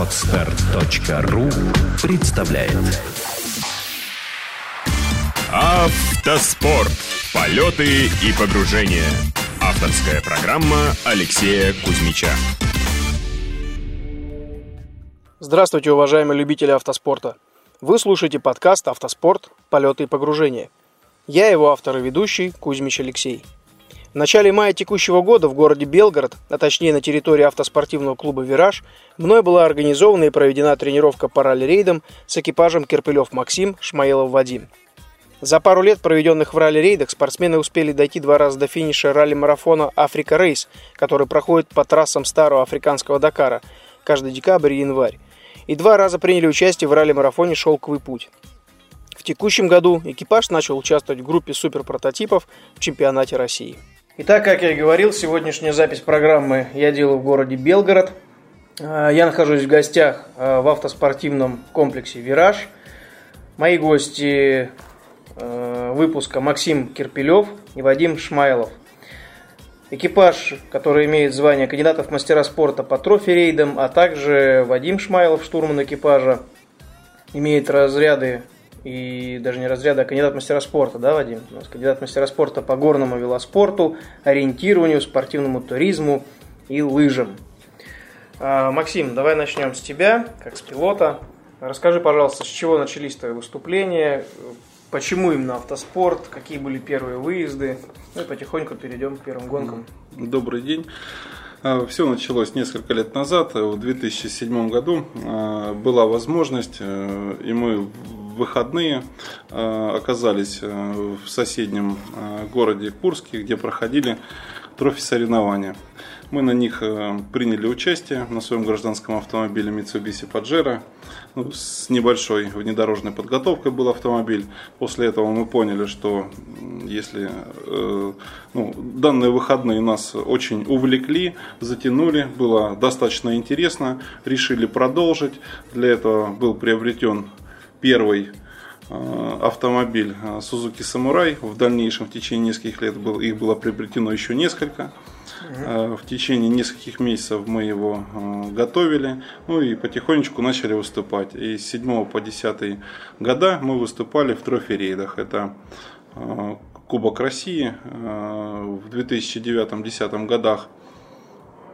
Отстар.ру представляет Автоспорт. Полеты и погружения. Авторская программа Алексея Кузьмича. Здравствуйте, уважаемые любители автоспорта. Вы слушаете подкаст «Автоспорт. Полеты и погружения». Я его автор и ведущий Кузьмич Алексей. В начале мая текущего года в городе Белгород, а точнее на территории автоспортивного клуба «Вираж», мной была организована и проведена тренировка по ралли-рейдам с экипажем Кирпылев Максим, Шмаилов Вадим. За пару лет, проведенных в ралли-рейдах, спортсмены успели дойти два раза до финиша ралли-марафона «Африка Рейс», который проходит по трассам старого африканского Дакара каждый декабрь и январь. И два раза приняли участие в ралли-марафоне «Шелковый путь». В текущем году экипаж начал участвовать в группе суперпрототипов в чемпионате России. Итак, как я и говорил, сегодняшняя запись программы я делаю в городе Белгород. А, Я нахожусь в гостях а, в автоспортивном комплексе «Вираж». Мои гости а, выпуска Максим Кирпилев и Вадим Шмайлов. Экипаж, который имеет звание кандидатов мастера спорта по трофи-рейдам, а также Вадим Шмайлов, штурман экипажа, имеет разряды и даже не разряды, а кандидат мастера спорта, да, Вадим? У нас кандидат мастера спорта по горному велоспорту, ориентированию, спортивному туризму и лыжам. А, Максим, давай начнем с тебя, как с пилота. Расскажи, пожалуйста, с чего начались твои выступления, почему именно автоспорт, какие были первые выезды, ну и потихоньку перейдем к первым гонкам. Добрый день. Все началось несколько лет назад, в 2007 году а, была возможность, э, и мы в выходные а, оказались э, в соседнем а, городе Курске, где проходили трофи соревнования. Мы на них э, приняли участие на своем гражданском автомобиле Mitsubishi Pajero. Ну, с небольшой внедорожной подготовкой был автомобиль. После этого мы поняли, что если э, ну, данные выходные нас очень увлекли, затянули, было достаточно интересно, решили продолжить. Для этого был приобретен первый э, автомобиль Suzuki Samurai. В дальнейшем, в течение нескольких лет был, их было приобретено еще несколько. Угу. В течение нескольких месяцев мы его готовили, ну и потихонечку начали выступать. И с 7 по 10 года мы выступали в трофи-рейдах. Это Кубок России в 2009-2010 годах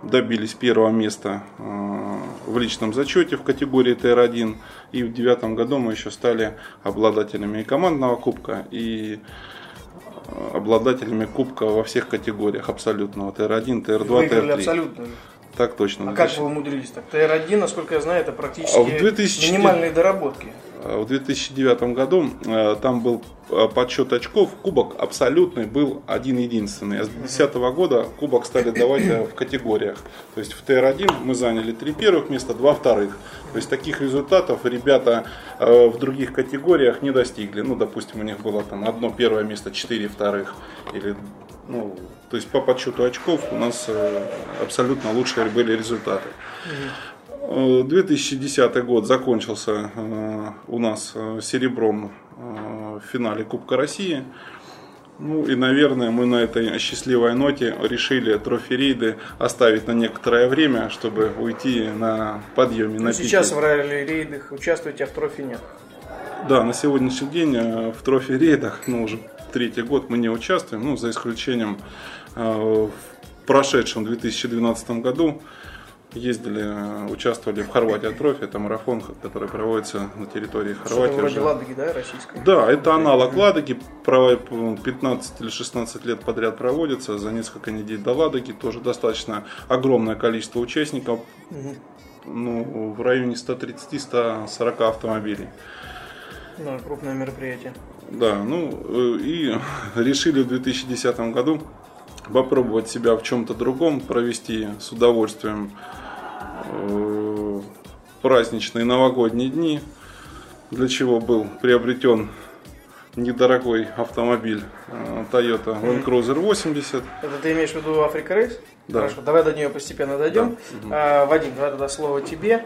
добились первого места в личном зачете в категории ТР-1. И в 2009 году мы еще стали обладателями и командного кубка, и обладателями кубка во всех категориях абсолютного. ТР-1, ТР-2, Выиграли ТР-3. абсолютно. Так точно. А как вы умудрились так? ТР-1, насколько я знаю, это практически А в 2004 минимальные доработки. В 2009 году э, там был э, подсчет очков, кубок абсолютный был один единственный. А с 2010 года кубок стали давать э, в категориях. То есть в ТР-1 мы заняли три первых места, два вторых. То есть таких результатов ребята в других категориях не достигли. Ну, допустим, у них было там одно первое место, четыре вторых. Или, ну, то есть по подсчету очков у нас абсолютно лучшие были результаты. 2010 год закончился у нас серебром в финале Кубка России. Ну и, наверное, мы на этой счастливой ноте решили трофи-рейды оставить на некоторое время, чтобы уйти на подъеме, на Ну, сейчас пике. в ралли-рейдах участвуете, а в трофи нет. Да, на сегодняшний день э, в трофи-рейдах, ну уже третий год мы не участвуем, ну за исключением э, в прошедшем 2012 году ездили, э, участвовали в Хорватия трофи, это марафон, который проводится на территории Хорватии. вроде. Ладоги, да, российской? Да, это аналог Ладоги, про- 15 или 16 лет подряд проводится, за несколько недель до Ладоги, тоже достаточно огромное количество участников, ну, в районе 130-140 автомобилей. Ну, крупное мероприятие. Да, ну э, и решили в 2010 году попробовать себя в чем-то другом, провести с удовольствием э, праздничные новогодние дни, для чего был приобретен недорогой автомобиль э, Toyota Land Cruiser 80. Это ты имеешь в виду Африка Рейс? Да. Хорошо, давай до нее постепенно дойдем. А, Вадим, давай тогда слово тебе.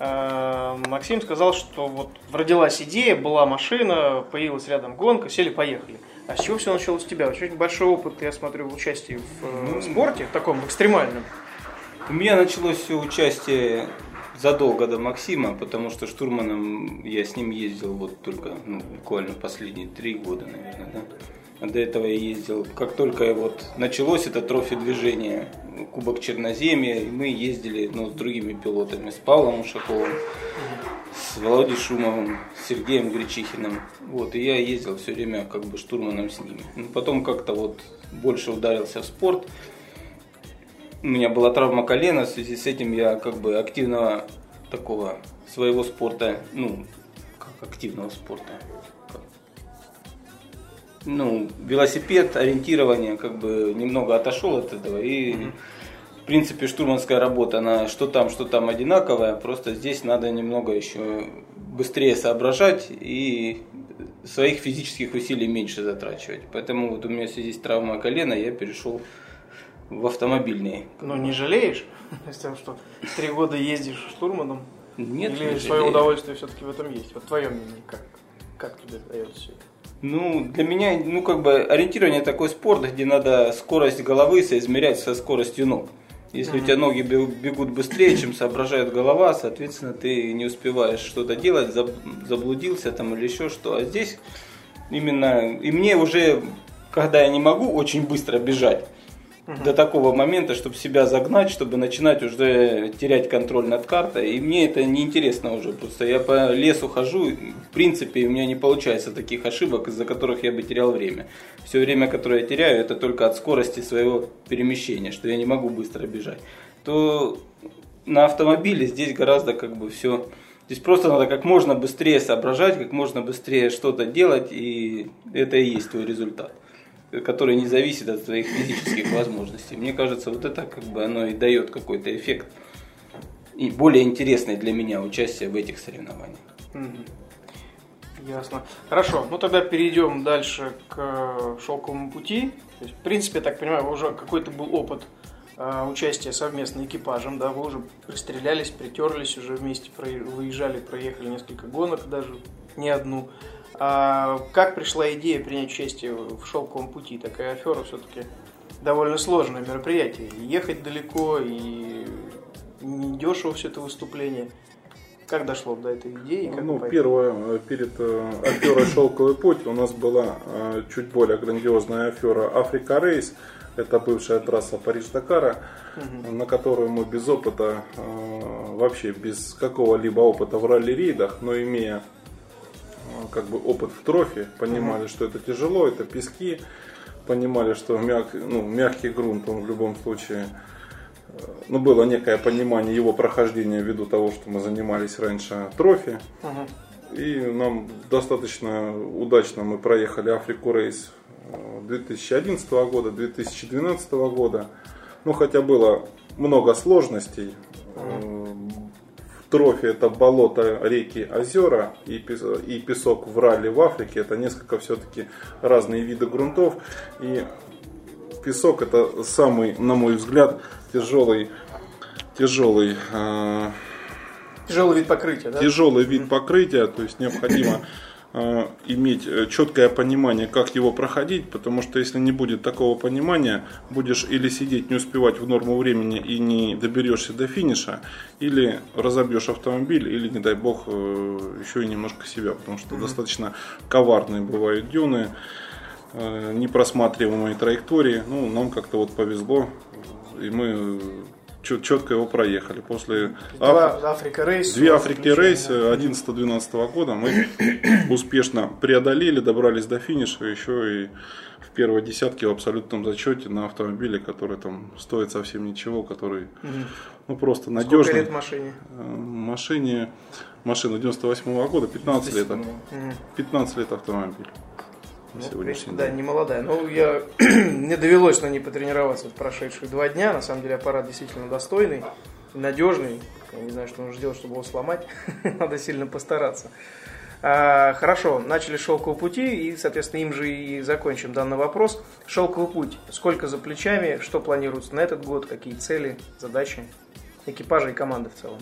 А, Максим сказал, что вот родилась идея, была машина, появилась рядом гонка, сели, поехали. А с чего все началось у тебя? Очень большой опыт, я смотрю, в участии в э, спорте, в таком экстремальном. У меня началось все участие задолго до Максима, потому что штурманом я с ним ездил вот только ну, буквально последние три года, наверное, да. А до этого я ездил, как только вот началось это трофи движение, Кубок Черноземья, мы ездили ну, с другими пилотами, с Павлом Ушаковым, с Володей Шумовым, с Сергеем Гречихиным. Вот, и я ездил все время как бы штурманом с ними. Но потом как-то вот больше ударился в спорт. У меня была травма колена, в связи с этим я как бы активного такого своего спорта, ну, как активного спорта, ну, велосипед, ориентирование, как бы немного отошел от этого. И, в принципе, штурманская работа, она что там, что там одинаковая. Просто здесь надо немного еще быстрее соображать и своих физических усилий меньше затрачивать. Поэтому вот у меня в связи с травмой колена я перешел в автомобильный. Но не жалеешь? С тем, что три года ездишь штурманом? Нет, Или не свое жалею. удовольствие все-таки в этом есть? Вот твое мнение, как, как тебе дается все это? Ну, для меня, ну, как бы, ориентирование такой спорт, где надо скорость головы соизмерять со скоростью ног. Если у тебя ноги бе- бегут быстрее, чем соображает голова, соответственно, ты не успеваешь что-то делать, заб- заблудился там или еще что. А здесь именно, и мне уже, когда я не могу очень быстро бежать, до такого момента, чтобы себя загнать, чтобы начинать уже терять контроль над картой. И мне это неинтересно уже. Просто я по лесу хожу, в принципе, у меня не получается таких ошибок, из-за которых я бы терял время. Все время, которое я теряю, это только от скорости своего перемещения, что я не могу быстро бежать. То на автомобиле здесь гораздо как бы все... Здесь просто надо как можно быстрее соображать, как можно быстрее что-то делать, и это и есть твой результат который не зависит от твоих физических возможностей. Мне кажется, вот это как бы оно и дает какой-то эффект и более интересное для меня участие в этих соревнованиях. Ясно. Хорошо, ну тогда перейдем дальше к шелковому пути. То есть, в принципе, я так понимаю, уже какой-то был опыт э, участия совместно экипажем, да, вы уже пристрелялись, притерлись, уже вместе выезжали, проехали несколько гонок, даже не одну. А как пришла идея принять участие в шелковом пути? Такая афера все-таки довольно сложное мероприятие. И ехать далеко, и не дешево все это выступление. Как дошло до этой идеи? Как Ну, первое, э, перед э, аферой «Шелковый путь» у нас была э, чуть более грандиозная афера «Африка Рейс». Это бывшая трасса Париж-Дакара, на которую мы без опыта, э, вообще без какого-либо опыта в ралли-рейдах, но имея как бы опыт в трофе, понимали, что это тяжело, это пески, понимали, что мяг- ну, мягкий грунт, он в любом случае ну, было некое понимание его прохождения ввиду того, что мы занимались раньше трофи. Мгм. И нам достаточно удачно мы проехали Африку рейс э, 2011 года, 2012 года. Ну, хотя было много сложностей. Э, В трофе это болото, реки, озера и пес- и песок в ралли в Африке. Это несколько все-таки разные виды грунтов. И песок это самый, на мой взгляд, тяжелый, тяжелый э, Тяжелый вид покрытия, да? тяжелый вид покрытия, то есть необходимо иметь э, четкое понимание, как его проходить, потому что если не будет такого понимания, будешь или сидеть, не успевать в норму времени и не доберешься до финиша, или разобьешь автомобиль, или, не дай бог, э, еще и немножко себя, потому что достаточно коварные бывают дюны, э, непросматриваемые траектории. Ну, нам как-то вот повезло, и мы четко его проехали. После Два Африка рейс. Две Африки рейс да. 11-12 года мы успешно преодолели, добрались до финиша, еще и в первой десятке в абсолютном зачете на автомобиле, который там стоит совсем ничего, который ну просто Сколько надежный. лет машине? Э, Машине, машина 98 года, 15 лет, Мгм. 15 лет автомобиль. Ну, в принципе, да, не молодая. Ну, я мне довелось на ней потренироваться в прошедшие два дня. На самом деле аппарат действительно достойный, надежный. Я не знаю, что нужно сделать, чтобы его сломать. Надо сильно постараться. А, хорошо, начали шелковый пути и, соответственно, им же и закончим данный вопрос. Шелковый путь. Сколько за плечами? Что планируется на этот год? Какие цели, задачи экипажа и команды в целом?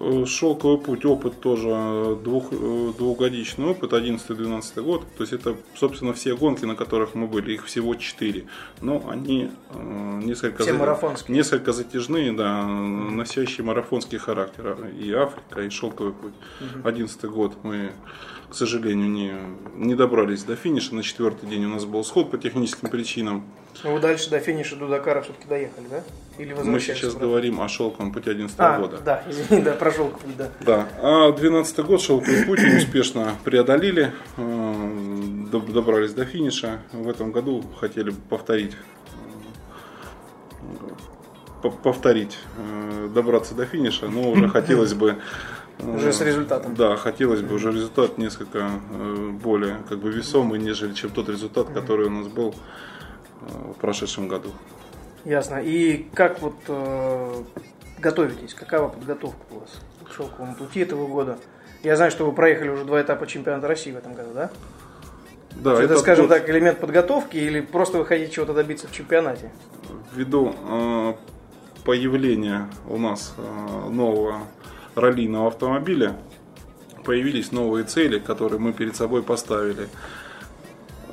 Э, Шелковый путь, опыт тоже э, двух, э, двухгодичный опыт, 11-12 год. То есть это, собственно, все гонки, на которых мы были, их всего 4. Но они э, несколько, Все за- марафонские. несколько затяжные, да, носящие марафонский характер. И Африка, и Шелковый путь. 11 год мы, к сожалению, не, не добрались до финиша. На четвертый день у нас был сход по техническим причинам. Ну, вы дальше до финиша, до Дакара все-таки доехали, да? Или Мы сейчас обратно? говорим о Шелковом пути 11 А, года. да, извини, да, про шелковый, да. Да, а 12 год шелковый путь успешно преодолели, э, доб- добрались до финиша. В этом году хотели бы повторить, э, по- повторить, э, добраться до финиша, но уже хотелось бы Уже с результатом. Да, хотелось бы уже результат несколько э, более как бы весомый, нежели чем тот результат, который у нас был э, в прошедшем году. Ясно. И как вот э, готовитесь? Какова подготовка у вас к шелковому пути этого года? Я знаю, что вы проехали уже два этапа чемпионата России в этом году, да? Да, это, этот скажем год- так, элемент подготовки или просто вы хотите чего-то добиться в чемпионате? ввиду э, появления у нас э, нового раллийного автомобиля появились новые цели, которые мы перед собой поставили.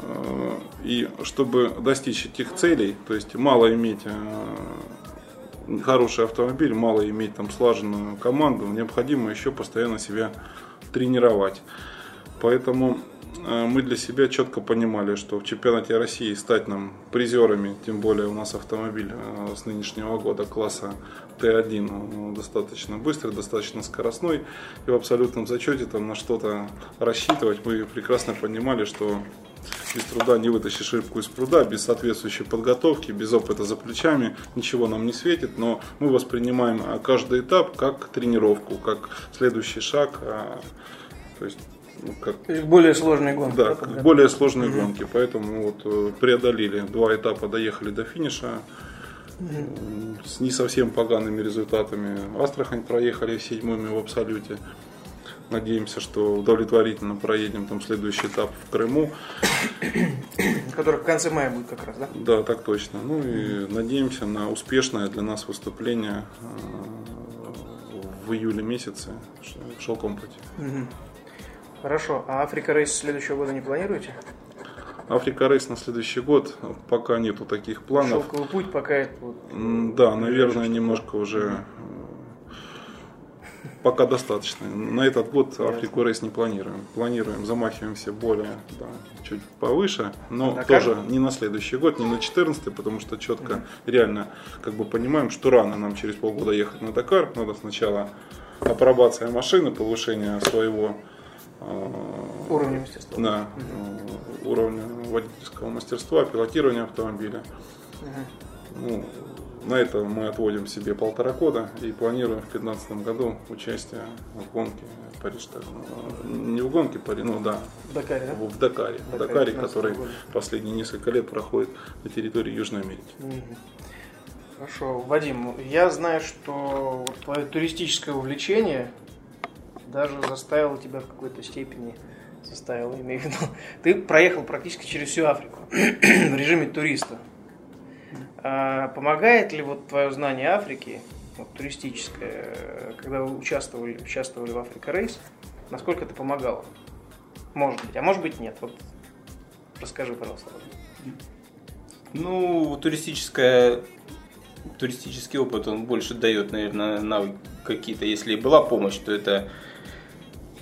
Э, И чтобы достичь этих целей, то есть мало иметь э, хороший автомобиль, мало иметь там слаженную команду, необходимо еще постоянно себя тренировать. Поэтому мы для себя четко понимали, что в чемпионате России стать нам призерами, тем более у нас автомобиль э, с нынешнего года класса Т1 он достаточно быстрый, достаточно скоростной, и в абсолютном зачете там на что-то рассчитывать мы прекрасно понимали, что без труда не вытащишь рыбку из пруда, без соответствующей подготовки, без опыта за плечами, ничего нам не светит, но мы воспринимаем а, каждый этап как тренировку, как следующий шаг, то есть ну, как То есть более сложные гонки. да, к более сложные гонки, поэтому вот э, преодолели два этапа, доехали до финиша с не совсем погаными результатами. Астрахань проехали седьмыми в абсолюте. Надеемся, что удовлетворительно проедем там следующий этап в Крыму. Который в конце мая будет как раз, да? Да, так точно. Ну и надеемся на успешное для нас выступление э, в июле месяце в шелковом пути. Хорошо. А Африка Рейс следующего года не планируете? Африка Рейс на следующий год пока нету таких планов. Шелковый путь пока это Да, наверное, немножко уже э, пока достаточно. На этот год Африку рейс не планируем. Планируем, замахиваемся более, да, чуть повыше, но Дакар? тоже не на следующий год, не на 14 потому что четко, реально, как бы понимаем, что рано нам через полгода ехать на Дакар. Надо сначала апробация машины, повышение своего уровня мастерства. да, э, уровня водительского мастерства, пилотирования автомобиля. Ну, на это мы отводим себе полтора года и планируем в 2015 году участие в гонке Париж. э, Не в гонке Париж, ну да, В Дакаре, да? в Дакаре, в Дакаре Дакаре, 15 который года. последние несколько лет проходит на территории Южной Америки. Хорошо. Вадим, я знаю, что твое туристическое увлечение даже заставило тебя в какой-то степени, заставило, имею в виду, ты проехал практически через всю Африку в режиме туриста. А помогает ли вот твое знание Африки, вот, туристическое, когда вы участвовали, участвовали в Африка Рейс, насколько это помогало? Может быть, а может быть нет. Вот расскажи, пожалуйста. Ну, туристическая, туристический опыт, он больше дает, наверное, навык какие-то. Если была помощь, то это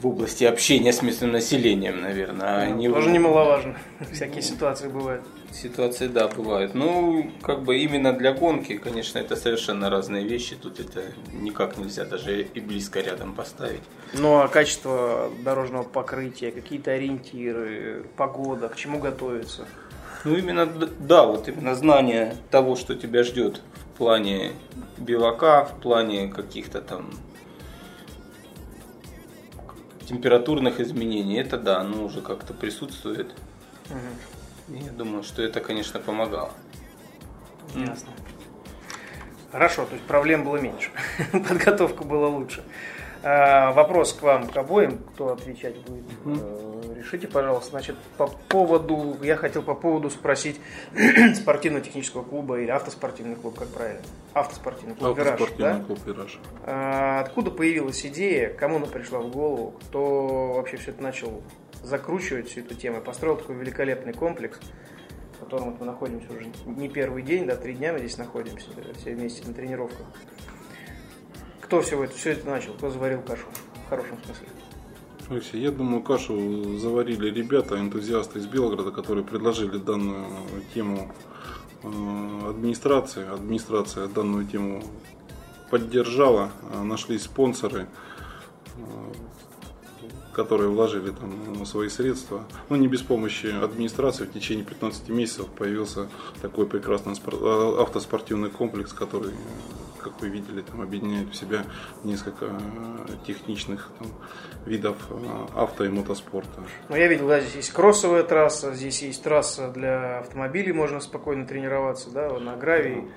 в области общения с местным населением, наверное. А не в- Тоже немаловажно. Всякие ситуации бывают. Ситуации, да, бывают. Ну, как бы именно для гонки, конечно, это совершенно разные вещи. Тут это никак нельзя даже и близко рядом поставить. Ну а качество дорожного покрытия, какие-то ориентиры, погода, к чему готовиться? Ну, именно, да, вот именно знание того, что тебя ждет в плане белока, в плане каких-то там температурных изменений, это да, оно уже как-то присутствует. И я думаю, что это, конечно, помогало. Ясно. Хорошо, то есть проблем было меньше, подготовка была лучше. А, вопрос к вам, к обоим, кто отвечать будет. Э, Решите, пожалуйста. Значит, по поводу, я хотел по поводу спросить спортивно-технического клуба или автоспортивный клуб, как правильно? Автоспортивный клуб «Вираж», Автоспортивный да? клуб «Вираж». А, Откуда появилась идея, кому она пришла в голову, кто вообще все это начал закручивать, всю эту тему, построил такой великолепный комплекс, в котором вот мы находимся уже не первый день, да, три дня мы здесь находимся, все вместе на тренировках. Кто все это, все это начал, кто заварил кашу, в хорошем смысле? Алексей, я думаю, кашу заварили ребята, энтузиасты из Белгорода, которые предложили данную тему э, администрации. Администрация данную тему поддержала, э, нашлись спонсоры, э, которые вложили там свои средства. Но не без помощи администрации в течение 15 месяцев появился такой прекрасный э, автоспортивный комплекс, который, как вы видели, там объединяет в себя несколько э, техничных там, видов э, авто и мотоспорта. Ну, я видел, да, здесь есть кроссовая трасса, здесь есть трасса для автомобилей, можно спокойно тренироваться, да, на гравии,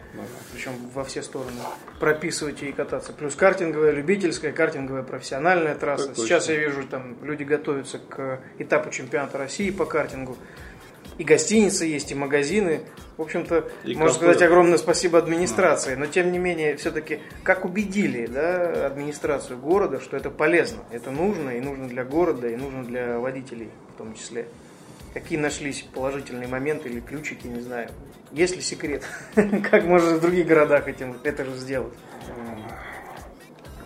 причем во все стороны прописывать и кататься. Плюс картинговая, любительская, картинговая, профессиональная трасса. Так Сейчас точно. я вижу, там люди готовятся к этапу чемпионата России по картингу. И гостиницы есть, и магазины. В общем-то, И можно кафе. сказать огромное спасибо администрации. Но тем не менее, все-таки как убедили да, администрацию города, что это полезно, это нужно, и нужно для города, и нужно для водителей в том числе. Какие нашлись положительные моменты или ключики, не знаю. Есть ли секрет? Как можно в других городах этим, это же сделать?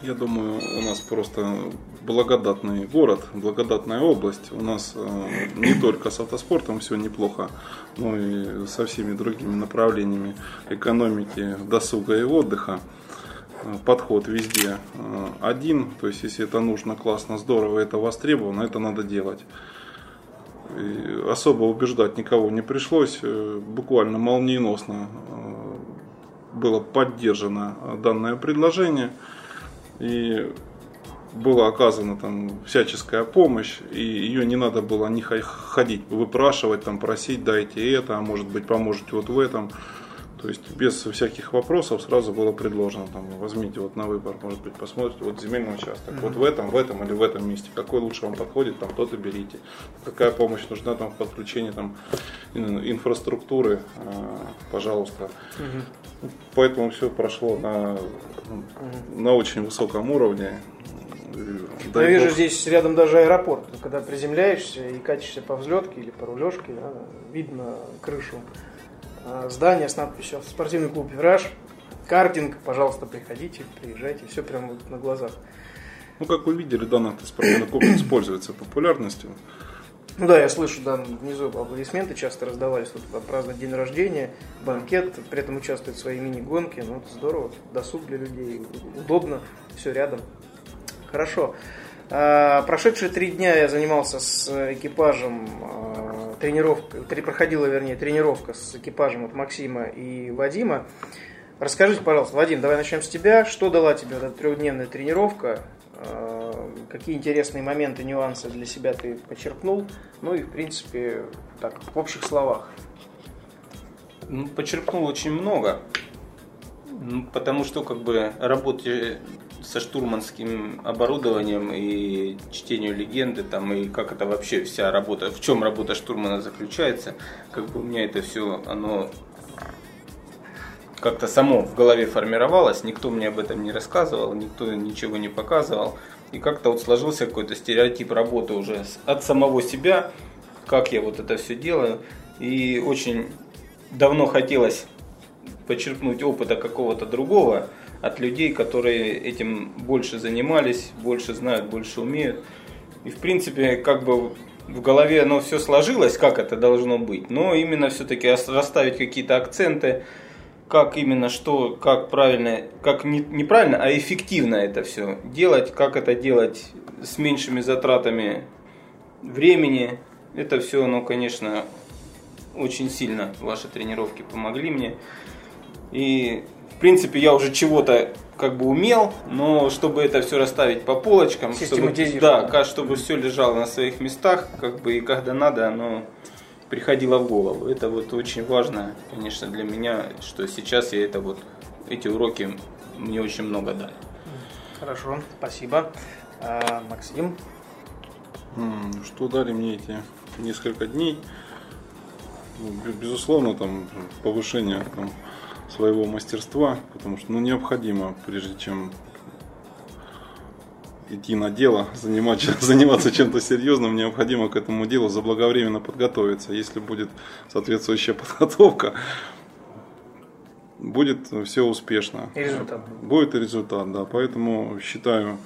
Я думаю, у нас просто благодатный город, благодатная область. У нас э, не только с автоспортом все неплохо, но и со всеми другими направлениями экономики, досуга и отдыха. Э, Подход везде э, один, то есть если это нужно, классно, здорово, это востребовано, это надо делать. И особо убеждать никого не пришлось, буквально молниеносно было поддержано данное предложение и была оказана там всяческая помощь, и ее не надо было не ха- ходить, выпрашивать, там, просить, дайте это, а может быть поможете вот в этом. То есть без всяких вопросов сразу было предложено, там, возьмите вот на выбор, может быть, посмотрите, вот земельный участок, вот в этом, в этом или в этом месте, какой лучше вам подходит, там, тот и берите. Какая помощь нужна там в подключении там, ин- инфраструктуры, э, пожалуйста. Поэтому все прошло на, на очень высоком уровне. Я Дай вижу здесь рядом даже аэропорт. Когда приземляешься и катишься по взлетке или по рулежке, да, видно крышу а, здания с надписью «Спортивный клуб «Вираж». Картинг, пожалуйста, приходите, приезжайте. Все прямо вот на глазах. Ну, как вы видели, данный автоспортивный комплекс пользуется популярностью. Ну да, я слышу, да, внизу аплодисменты часто раздавались, тут праздновать день рождения, банкет, при этом участвуют в своей мини-гонки, ну это здорово, досуг для людей, удобно, все рядом. Хорошо. А, Прошедшие три дня я занимался с экипажем, а, тренировка, три- проходила, вернее, тренировка с экипажем от Максима и Вадима. Расскажите, пожалуйста, Вадим, давай начнем с тебя. Что дала тебе эта трехдневная тренировка? А, Какие интересные моменты, нюансы для себя ты почерпнул? Ну и, в принципе, так, в общих словах. Ну, почерпнул очень много. Потому что как бы работе со штурманским оборудованием и чтению легенды там и как это вообще вся работа, в чем работа штурмана заключается, как бы у меня это все оно как-то само в голове формировалось, никто мне об этом не рассказывал, никто ничего не показывал. И как-то вот сложился какой-то стереотип работы уже от самого себя, как я вот это все делаю. И очень давно хотелось почерпнуть опыта какого-то другого от людей, которые этим больше занимались, больше знают, больше умеют. И в принципе, как бы в голове оно все сложилось, как это должно быть, но именно все-таки расставить какие-то акценты, как именно что, как правильно, как не, неправильно, а эффективно это все делать, как это делать с меньшими затратами времени. Это все, оно, конечно, очень сильно ваши тренировки помогли мне. И, в принципе, я уже чего-то как бы умел, но чтобы это все расставить по полочкам, чтобы, да, чтобы все лежало на своих местах, как бы и когда надо, оно приходило в голову. Это вот очень важно, конечно, для меня, что сейчас я это вот, эти уроки мне очень много дали. Хорошо, спасибо. А, Максим? Что дали мне эти несколько дней? Ну, бе- Безусловно, там повышение там, своего мастерства, потому что ну, необходимо, прежде чем идти на дело, заниматься, заниматься чем-то серьезным, необходимо к этому делу заблаговременно подготовиться. Если будет соответствующая подготовка, будет все успешно. И результат будет. И результат, да. Поэтому считаю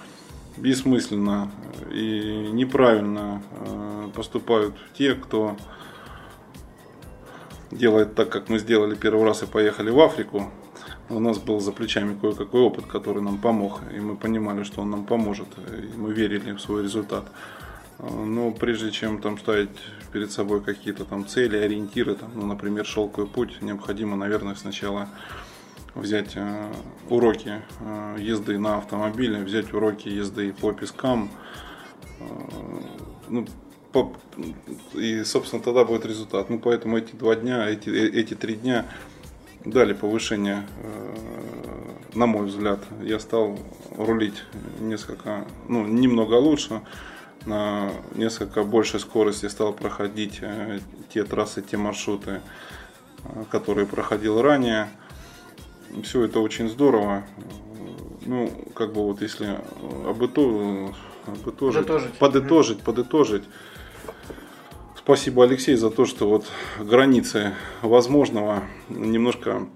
бессмысленно и неправильно э, поступают те, кто делает так, как мы сделали первый раз и поехали в Африку. У нас был за плечами кое-какой опыт, который нам помог, и мы понимали, что он нам поможет, и мы верили в свой результат. Но прежде чем там ставить перед собой какие-то там цели, ориентиры, там, ну, например, шелковый путь, необходимо, наверное, сначала взять э, уроки э, езды на автомобиле, взять уроки езды по пескам. э, ну, и, собственно, тогда будет результат. Ну, поэтому эти два дня, эти, э- эти три дня дали повышение, э, на мой взгляд. Я стал рулить несколько, ну, немного лучше, на несколько большей скорости стал проходить э, те трассы, те маршруты, которые проходил ранее. Все это очень здорово. Ну, как бы вот если обыто- обытожить, Подытожить. подытожить, подытожить. Спасибо, Алексей, за то, что вот границы возможного немножко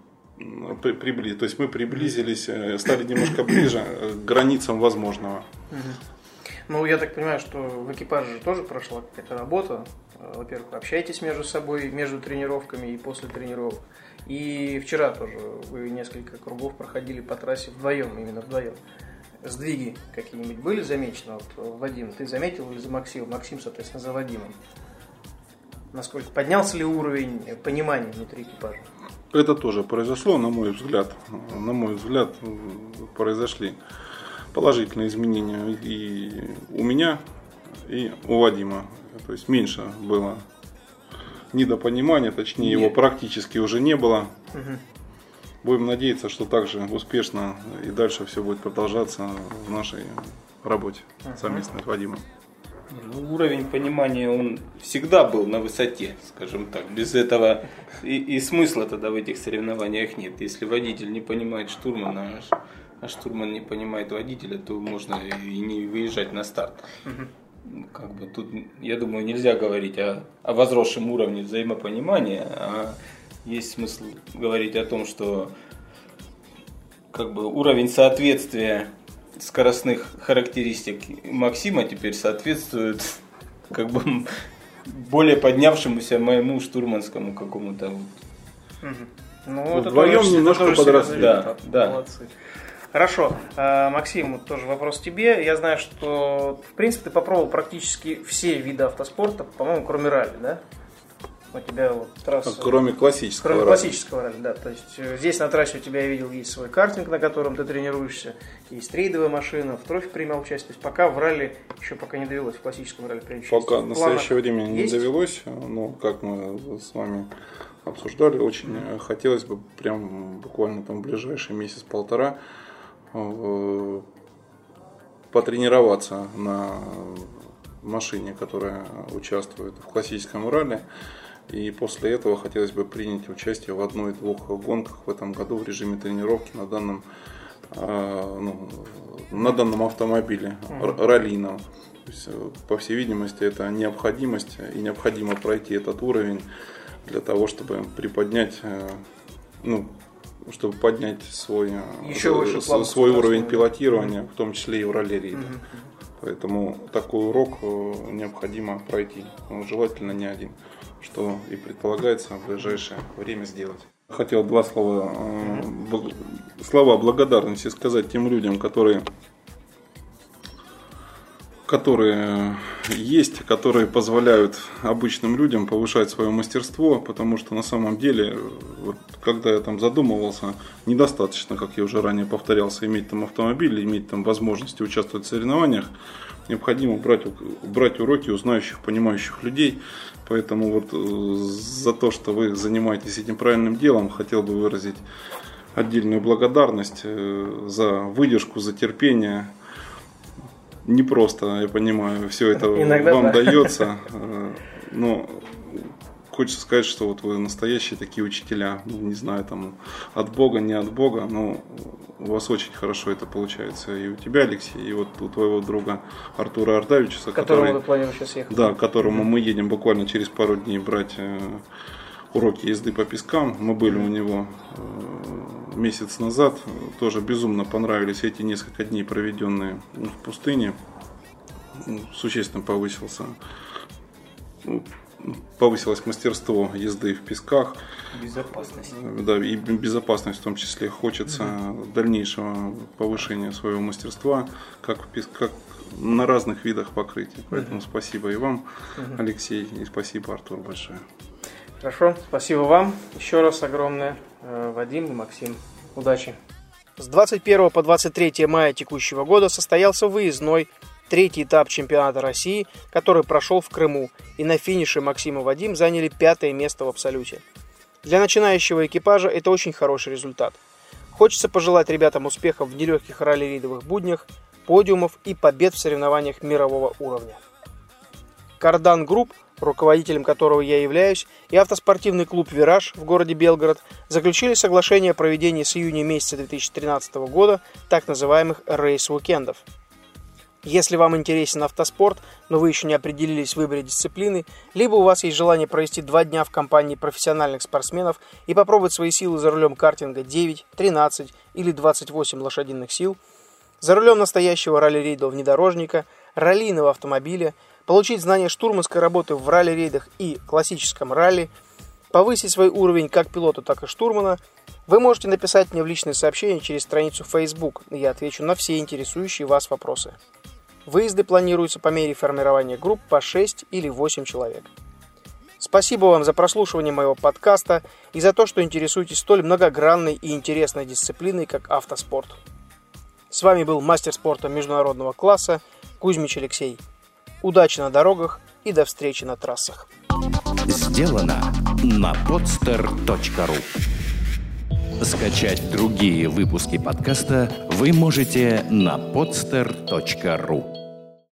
при- приблизились. То есть мы приблизились, э, стали немножко ближе э, к границам возможного. Ну, я так понимаю, что в экипаже же тоже прошла какая-то работа. Э, Во-первых, вы общаетесь между собой, между тренировками и после тренировок. И вчера тоже вы несколько кругов проходили по трассе вдвоем, именно вдвоем. Сдвиги какие-нибудь были замечены? Вот, Вадим, ты заметил или за Максимом? Максим, соответственно, за Вадимом. Насколько поднялся ли уровень понимания внутри экипажа? Это тоже произошло, на мой взгляд. На мой взгляд, произошли положительные изменения и у меня, и у Вадима. То есть меньше было недопонимания, точнее его Нет. практически уже не было. Мгм. Будем надеяться, что также успешно и дальше все будет продолжаться в нашей работе совместной с Вадимом. Ну, уровень понимания, он всегда был на высоте, скажем так. Без этого и, и смысла тогда в этих соревнованиях нет. Если водитель не понимает штурмана, а а штурман не понимает водителя, то можно и не выезжать на старт. Как бы тут, я думаю, нельзя говорить о, о возросшем уровне взаимопонимания, а есть смысл говорить о том, что как бы уровень соответствия скоростных характеристик Максима теперь соответствует как бы более поднявшемуся моему штурманскому какому-то вот. Мгм. Ну, это Вдвоем это немножко тоже подросли. Да, да. Молодцы. Хорошо. А, Максим, вот тоже вопрос тебе. Я знаю, что, в принципе, ты попробовал практически все виды автоспорта, по-моему, кроме ралли, да? У тебя вот трасса... Кроме классического. Кроме ралли. классического ралли, да. То есть э, здесь на трассе у тебя, я видел, есть свой картинг, на котором ты тренируешься, есть рейдовая машина, в трофе принимал участие. То есть пока в ралли еще пока не довелось, в классическом ралли принять. Пока В настоящее время не есть? довелось, но как мы с вами обсуждали, очень э, хотелось бы прям буквально там ближайший месяц-полтора э, потренироваться на машине, которая участвует в классическом ралли. И после этого хотелось бы принять участие в одной-двух гонках в этом году в режиме тренировки на данном, э, ну, на данном автомобиле р- раллийном. Есть, э, по всей видимости, это необходимость и необходимо пройти этот уровень для того, чтобы приподнять, э, ну, чтобы поднять свой, э, Еще выше с- планку свой уровень скоростного. пилотирования, в том числе и в ралли Мгм. Поэтому такой урок э, необходимо пройти, желательно не один, что и предполагается в ближайшее время сделать. Хотел два слова, э, слова благодарности сказать тем людям, которые которые есть, которые позволяют обычным людям повышать свое мастерство, потому что на самом деле, вот, когда я там задумывался, недостаточно, как я уже ранее повторялся, иметь там автомобиль, иметь там возможности участвовать в соревнованиях, необходимо брать, брать уроки у знающих, понимающих людей, поэтому вот э, за то, что вы занимаетесь этим правильным делом, хотел бы выразить отдельную благодарность э, за выдержку, за терпение. Не просто, я понимаю, все это Иногда вам да. дается. Э, но хочется сказать, что вот вы настоящие такие учителя. Ну, не знаю, там от Бога, не от Бога, но у вас очень хорошо это получается. И у тебя, Алексей, и вот у твоего друга Артура Ардавича, которому который, планируешь сейчас ехать. Да, которому mm-hmm. мы едем буквально через пару дней брать э, уроки езды по пескам. Мы были у него э, месяц назад. Тоже безумно понравились эти несколько дней, проведенные в пустыне. Существенно повысился повысилось мастерство езды в песках. Безопасность. Да, и безопасность в том числе. Хочется угу. дальнейшего повышения своего мастерства, как, в пес... как на разных видах покрытий. Поэтому угу. спасибо и вам, угу. Алексей, и спасибо, Артур, большое. Хорошо, спасибо вам. Еще раз огромное, э, Вадим и Максим. Удачи. С 21 по 23 мая текущего года состоялся выездной третий этап чемпионата России, который прошел в Крыму, и на финише Максим и Вадим заняли пятое место в абсолюте. Для начинающего экипажа это очень хороший результат. Хочется пожелать ребятам успехов в нелегких ралли-рейдовых буднях, подиумов и побед в соревнованиях мирового уровня. Кардан Групп, руководителем которого я являюсь, и автоспортивный клуб «Вираж» в городе Белгород заключили соглашение о проведении с июня месяца 2013 года так называемых race-уикендов – если вам интересен автоспорт, но вы еще не определились в выборе дисциплины, либо у вас есть желание провести два дня в компании профессиональных спортсменов и попробовать свои силы за рулем картинга 9, 13 или 28 лошадиных сил, за рулем настоящего ралли-рейдового внедорожника, раллийного автомобиля, получить знания штурманской работы в ралли-рейдах и классическом ралли, повысить свой уровень как пилота, так и штурмана, вы можете написать мне в личные сообщения через страницу Facebook, и я отвечу на все интересующие вас вопросы. Выезды планируются по мере формирования групп по 6 или 8 человек. Спасибо вам за прослушивание моего подкаста и за то, что интересуетесь столь многогранной и интересной дисциплиной, как автоспорт. С вами был мастер спорта международного класса Кузьмич Алексей. Удачи на дорогах и до встречи на трассах. Сделано на podster.ru Скачать другие выпуски подкаста вы можете на podster.ru